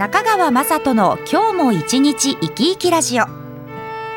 中川雅人の今日も一日生き生きラジオ。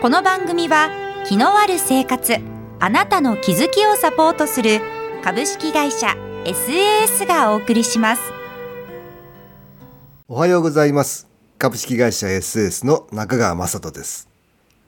この番組は気のある生活あなたの気づきをサポートする株式会社 SAS がお送りします。おはようございます。株式会社 SAS の中川雅人です。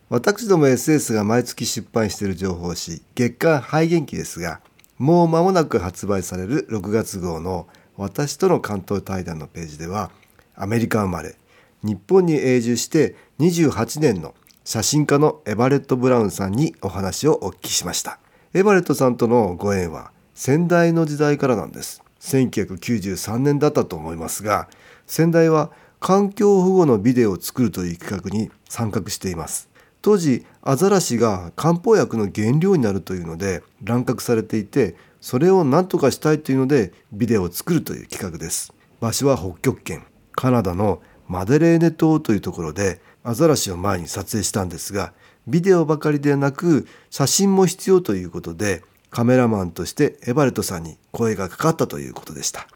私ども SS が毎月出版している情報誌月刊肺元気ですがもう間もなく発売される6月号の私との関東対談のページではアメリカ生まれ。日本に永住して28年の写真家のエバレット・ブラウンさんにお話をお聞きしました。エバレットさんとのご縁は先代の時代からなんです。1993年だったと思いますが先代は環境保護のビデオを作るという企画に参画しています。当時アザラシが漢方薬の原料になるというので乱獲されていてそれを何とかしたいというのでビデオを作るという企画です。場所は北極圏。カナダのマデレーネ島というところでアザラシを前に撮影したんですがビデオばかりでなく写真も必要ということでカメラマンとしてエバレトさんに声がかかったということでした。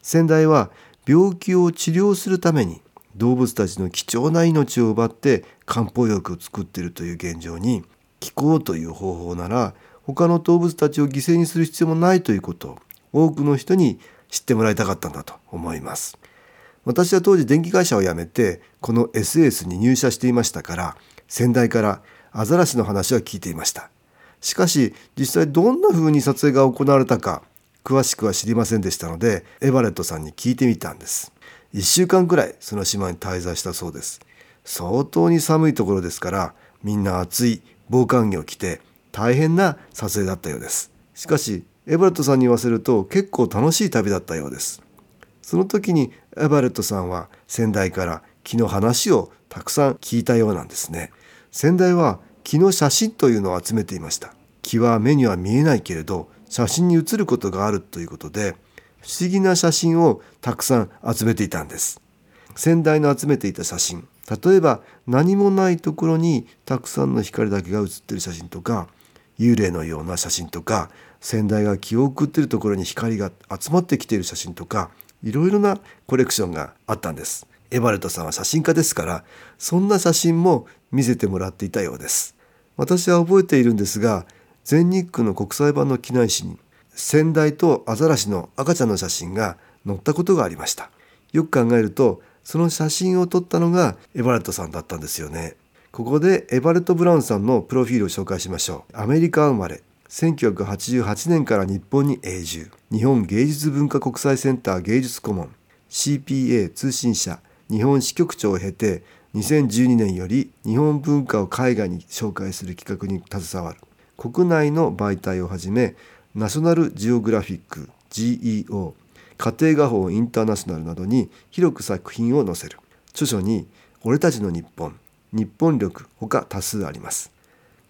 先代は病気を治療するために動物たちの貴重な命を奪って漢方薬を作っているという現状に気候という方法なら他の動物たちを犠牲にする必要もないということを多くの人に知ってもらいたかったんだと思います。私は当時電気会社を辞めてこの SS に入社していましたから先代からアザラシの話は聞いていました。しかし実際どんな風に撮影が行われたか詳しくは知りませんでしたのでエバレットさんに聞いてみたんです。1週間くらいその島に滞在したそうです。相当に寒いところですからみんな暑い防寒着を着て大変な撮影だったようです。しかしエバレットさんに言わせると結構楽しい旅だったようです。その時にエバレットさんは先代から木の話をたくさん聞いたようなんですね。先代は木の写真というのを集めていました。木は目には見えないけれど写真に写ることがあるということで不思議な写真をたくさん集めていたんです。先代の集めていた写真。例えば何もないところにたくさんの光だけが写ってる写真とか幽霊のような写真とか先代が気を送ってるところに光が集まってきている写真とかいろいろなコレクションがあったんです。エバレットさんは写真家ですからそんな写真も見せてもらっていたようです。私は覚えているんですが全日空の国際版の機内誌に先代とアザラシの赤ちゃんの写真が載ったことがありました。よく考えるとその写真を撮ったのがエバレットさんだったんですよね。ここでエバレット・ブラウンさんのプロフィールを紹介しましょう。アメリカ生まれ。1988年から日本に永住。日本芸術文化国際センター芸術顧問。CPA 通信社。日本支局長を経て2012年より日本文化を海外に紹介する企画に携わる。国内の媒体をはじめナショナルジオグラフィック GEO 家庭画報インターナショナルなどに広く作品を載せる。著書に「俺たちの日本」「日本力」ほか多数あります。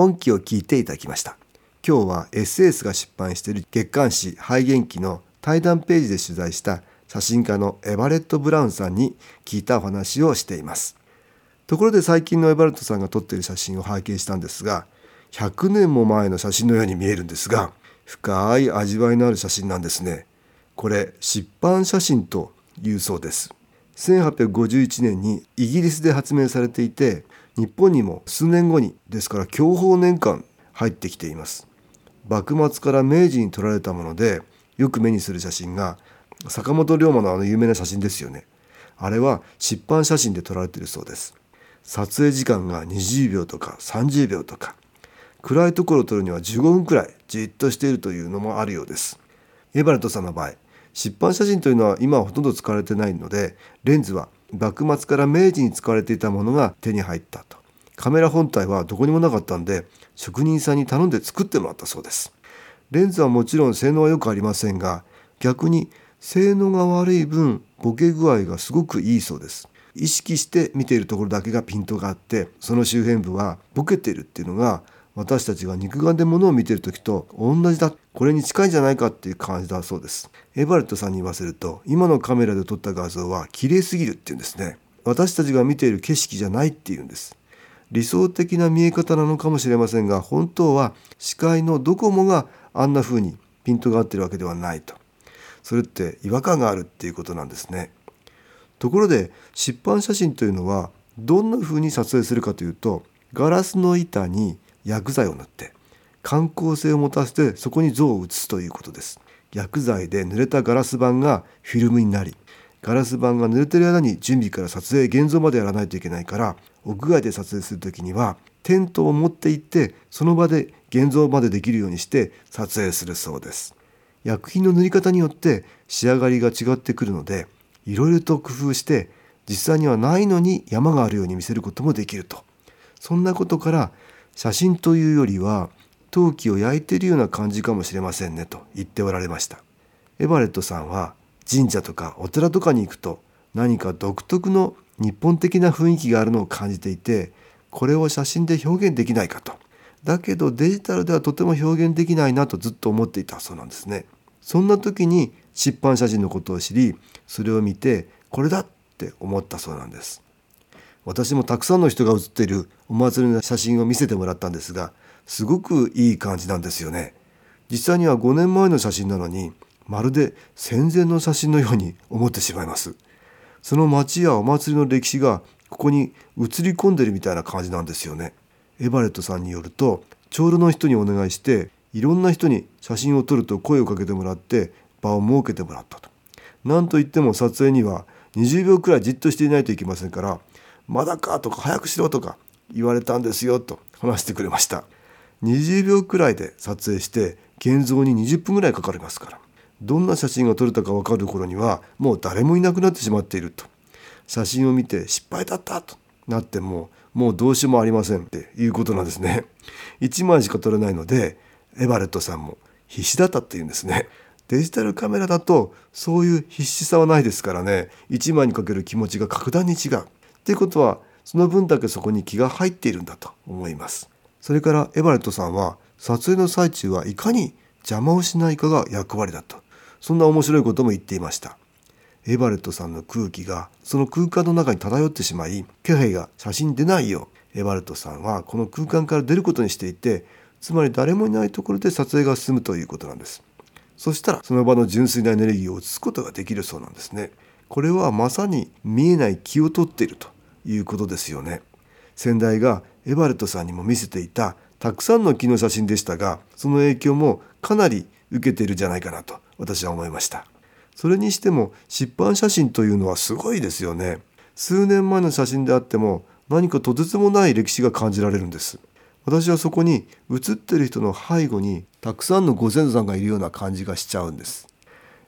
音機を聞いていただきました。今日は SS が出版している月刊誌肺元気の対談ページで取材した写真家のエバレット・ブラウンさんに聞いたお話をしています。ところで最近のエバレットさんが撮っている写真を拝見したんですが100年も前の写真のように見えるんですが深い味わいのある写真なんですね。これ湿版写真というそうです。1851年にイギリスで発明されていて日本にも数年後にですから享保年間入ってきています。幕末から明治に撮られたものでよく目にする写真が坂本龍馬のあの有名な写真ですよね。あれは湿版写真で撮られているそうです。撮影時間が20秒とか30秒とか。暗いところを撮るには15分くらいじっとしているというのもあるようです。エバレットさんの場合湿版写真というのは今はほとんど使われてないのでレンズは幕末から明治に使われていたものが手に入ったと。カメラ本体はどこにもなかったんで職人さんに頼んで作ってもらったそうです。レンズはもちろん性能はよくありませんが逆に性能が悪い分ボケ具合がすごくいいそうです。意識して見ているところだけがピントがあってその周辺部はボケてるっていうのが私たちが肉眼で物を見ている時と同じだこれに近いんじゃないかっていう感じだそうです。エバレットさんに言わせると今のカメラで撮った画像は綺麗すぎるっていうんですね。私たちが見ている景色じゃないっていうんです。理想的な見え方なのかもしれませんが本当は視界のどこもがあんな風にピントが合ってるわけではないと。それって違和感があるっていうことなんですね。ところで湿版写真というのはどんな風に撮影するかというとガラスの板に薬剤を塗って観光性を持たせてそこに像を写すということです。薬剤で濡れたガラス板がフィルムになりガラス板が濡れてる間に準備から撮影現像までやらないといけないから屋外で撮影する時にはテントを持って行ってその場で現像までできるようにして撮影するそうです。薬品の塗り方によって仕上がりが違ってくるのでいろいろと工夫して実際にはないのに山があるように見せることもできると。そんなことから写真というよりは陶器を焼いているような感じかもしれませんねと言っておられました。エバレットさんは神社とかお寺とかに行くと何か独特の日本的な雰囲気があるのを感じていてこれを写真で表現できないかと。だけどデジタルではとても表現できないなとずっと思っていたそうなんですね。そんな時に湿版写真のことを知りそれを見てこれだって思ったそうなんです。私もたくさんの人が写っているお祭りの写真を見せてもらったんですがすごくいい感じなんですよね。実際には5年前の写真なのにまるで戦前の写真のように思ってしまいます。その街やお祭りの歴史がここに映り込んでるみたいな感じなんですよね。エバレットさんによると長老の人にお願いしていろんな人に写真を撮ると声をかけてもらって場を設けてもらったと。何といっても撮影には20秒くらいじっとしていないといけませんからまだかとか早くしろとか言われたんですよと話してくれました。20秒くらいで撮影して現像に20分ぐらいかかりますから。どんな写真が撮れたか分かる頃にはもう誰もいなくなってしまっていると。写真を見て失敗だったとなってももうどうしようもありませんっていうことなんですね。1枚しか撮れないのでエバレットさんも必死だったっていうんですね。デジタルカメラだとそういう必死さはないですからね。1枚にかける気持ちが格段に違う。っていうことはその分だけそこに気が入っているんだと思います。それからエバレットさんは撮影の最中はいかに邪魔をしないかが役割だと。そんな面白いことも言っていました。エバレットさんの空気がその空間の中に漂ってしまい気配が写真に出ないよう。エバレットさんはこの空間から出ることにしていてつまり誰もいないところで撮影が進むということなんです。そしたらその場の純粋なエネルギーを移すことができるそうなんですね。これはまさに見えない気を取っているということですよね。先代がエバレットさんにも見せていたたくさんの木の写真でしたがその影響もかなり受けているんじゃないかなと私は思いました。それにしても湿版写真というのはすごいですよね。数年前の写真であっても何かとてつもない歴史が感じられるんです。私はそこに写ってる人の背後にたくさんのご先祖さんがいるような感じがしちゃうんです。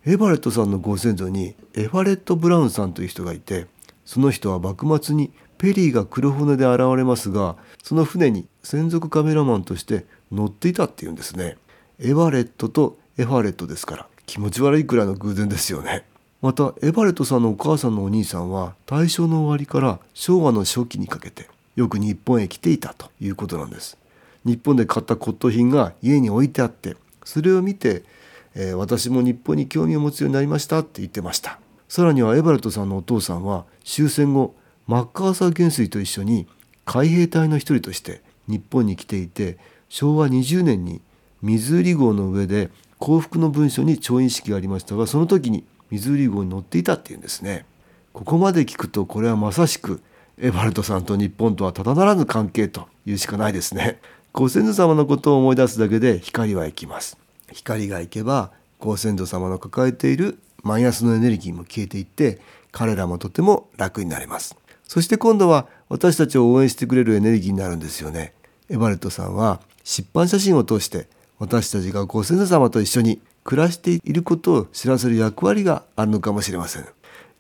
エバレットさんのご先祖にエバレット・ブラウンさんという人がいてその人は幕末にペリーが黒船で現れますがその船に専属カメラマンとして乗っていたっていうんですね。エバレットとエバレットですから気持ち悪いくらいの偶然ですよね。またエバレットさんのお母さんのお兄さんは大正の終わりから昭和の初期にかけてよく日本へ来ていたということなんです。日本で買った骨董品が家に置いてあってそれを見て、えー、私も日本に興味を持つようになりましたって言ってました。さらにはエバレットさんのお父さんは終戦後マッカーサー元帥と一緒に海兵隊の一人として日本に来ていて昭和20年にミズーリ号の上で幸福の文書に調印式がありましたがその時にミズーリ号に乗っていたっていうんですね。ここまで聞くとこれはまさしくエバルトさんと日本とはただならぬ関係というしかないですね。ご先祖様のことを思い出すだけで光は行きます。光が行けばご先祖様の抱えているマイナスのエネルギーも消えていって彼らもとても楽になれます。そして今度は私たちを応援してくれるエネルギーになるんですよね。エバレットさんは出版写真を通して私たちがご先祖様と一緒に暮らしていることを知らせる役割があるのかもしれません。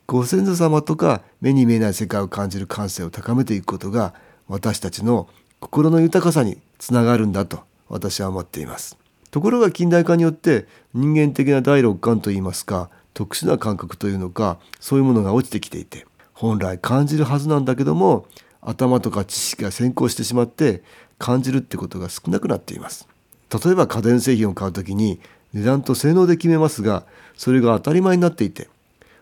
ご先祖様とか目に見えない世界を感じる感性を高めていくことが私たちの心の豊かさにつながるんだと私は思っています。ところが近代化によって人間的な第六感といいますか特殊な感覚というのかそういうものが落ちてきていて本来感じるはずなんだけども頭とか知識が先行してしまって感じるってことが少なくなっています。例えば家電製品を買う時に値段と性能で決めますがそれが当たり前になっていて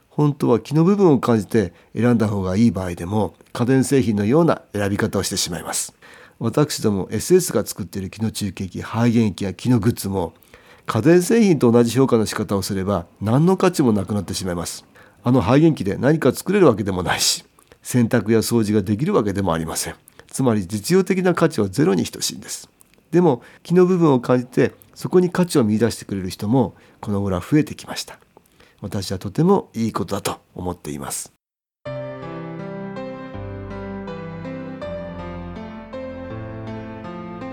本当は気の部分を感じて選んだ方がいい場合でも家電製品のような選び方をしてしまいます。私ども SS が作っている気の中継機肺元機や気のグッズも家電製品と同じ評価の仕方をすれば何の価値もなくなってしまいます。あの肺元機で何か作れるわけでもないし洗濯や掃除ができるわけでもありません。つまり実用的な価値はゼロに等しいんです。でも気の部分を感じてそこに価値を見出してくれる人もこの頃は増えてきました。私はとてもいいことだと思っています。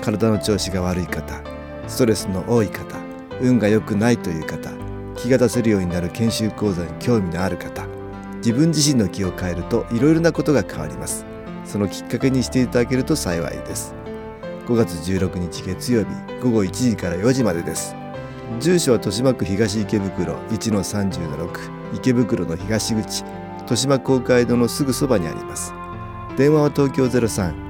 体の調子が悪い方ストレスの多い方運が良くないという方気が出せるようになる研修講座に興味のある方自分自身の気を変えるといろいろなことが変わります。そのきっかけにしていただけると幸いです。5月16日月曜日午後1時から4時までです。住所は豊島区東池袋1-30-6池袋の東口豊島公会堂のすぐそばにあります。電話は東京03